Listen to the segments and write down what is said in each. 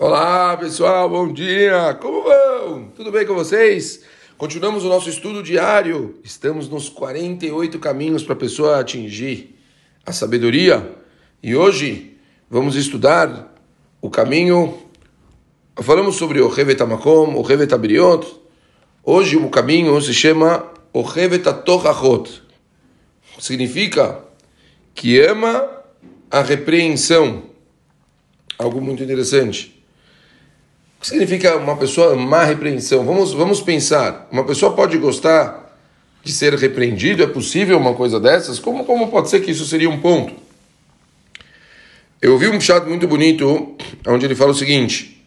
Olá pessoal, bom dia! Como vão? Tudo bem com vocês? Continuamos o nosso estudo diário. Estamos nos 48 caminhos para a pessoa atingir a sabedoria. E hoje vamos estudar o caminho. Falamos sobre o Revetamakom, o Revetabiriot. Hoje o caminho se chama o Revetatochachot. Significa que ama a repreensão. Algo muito interessante. O que significa uma pessoa amar repreensão? Vamos, vamos pensar. Uma pessoa pode gostar de ser repreendido? É possível uma coisa dessas? Como, como pode ser que isso seria um ponto? Eu ouvi um chat muito bonito onde ele fala o seguinte: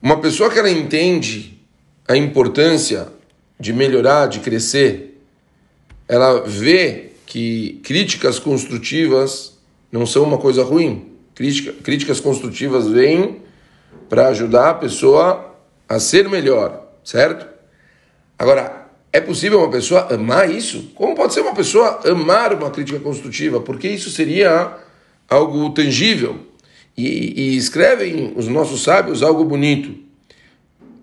uma pessoa que ela entende a importância de melhorar, de crescer, ela vê que críticas construtivas não são uma coisa ruim. Crítica, críticas construtivas vêm para ajudar a pessoa a ser melhor, certo? Agora, é possível uma pessoa amar isso? Como pode ser uma pessoa amar uma crítica construtiva? Porque isso seria algo tangível. E, e escrevem os nossos sábios algo bonito.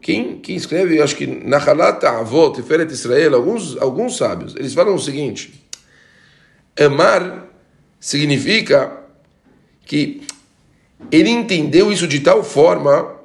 Quem, quem escreve, acho que Nahalat Avot, Feret Israel, alguns, alguns sábios, eles falam o seguinte: amar significa que ele entendeu isso de tal forma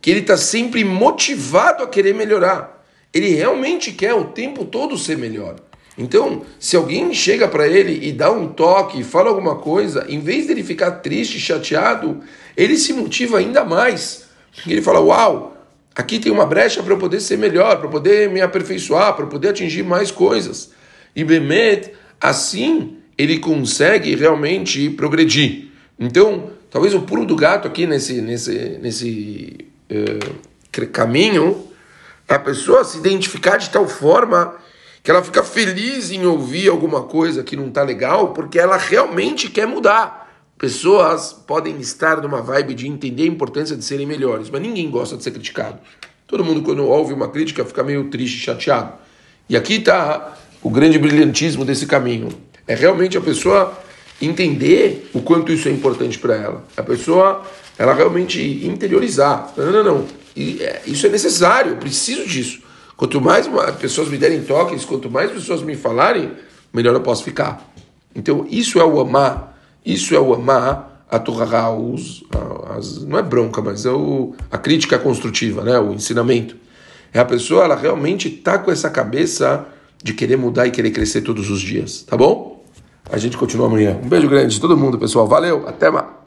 que ele está sempre motivado a querer melhorar. Ele realmente quer o tempo todo ser melhor. Então, se alguém chega para ele e dá um toque, fala alguma coisa, em vez dele ficar triste, chateado, ele se motiva ainda mais. Ele fala: Uau, aqui tem uma brecha para eu poder ser melhor, para poder me aperfeiçoar, para poder atingir mais coisas. E Bemet, assim, ele consegue realmente progredir. Então, talvez o pulo do gato aqui nesse, nesse, nesse uh, caminho é a pessoa se identificar de tal forma que ela fica feliz em ouvir alguma coisa que não está legal, porque ela realmente quer mudar. Pessoas podem estar numa vibe de entender a importância de serem melhores, mas ninguém gosta de ser criticado. Todo mundo, quando ouve uma crítica, fica meio triste, chateado. E aqui está o grande brilhantismo desse caminho. É realmente a pessoa entender o quanto isso é importante para ela. A pessoa, ela realmente interiorizar. Não, não, não. E, é, isso é necessário, eu preciso disso. Quanto mais pessoas me derem toques, quanto mais pessoas me falarem, melhor eu posso ficar. Então, isso é o amar. Isso é o amar a Torah, os, as, não é bronca, mas é o, a crítica construtiva, né? o ensinamento. É a pessoa, ela realmente está com essa cabeça de querer mudar e querer crescer todos os dias, tá bom? A gente continua amanhã. Um beijo grande de todo mundo, pessoal. Valeu, até mais.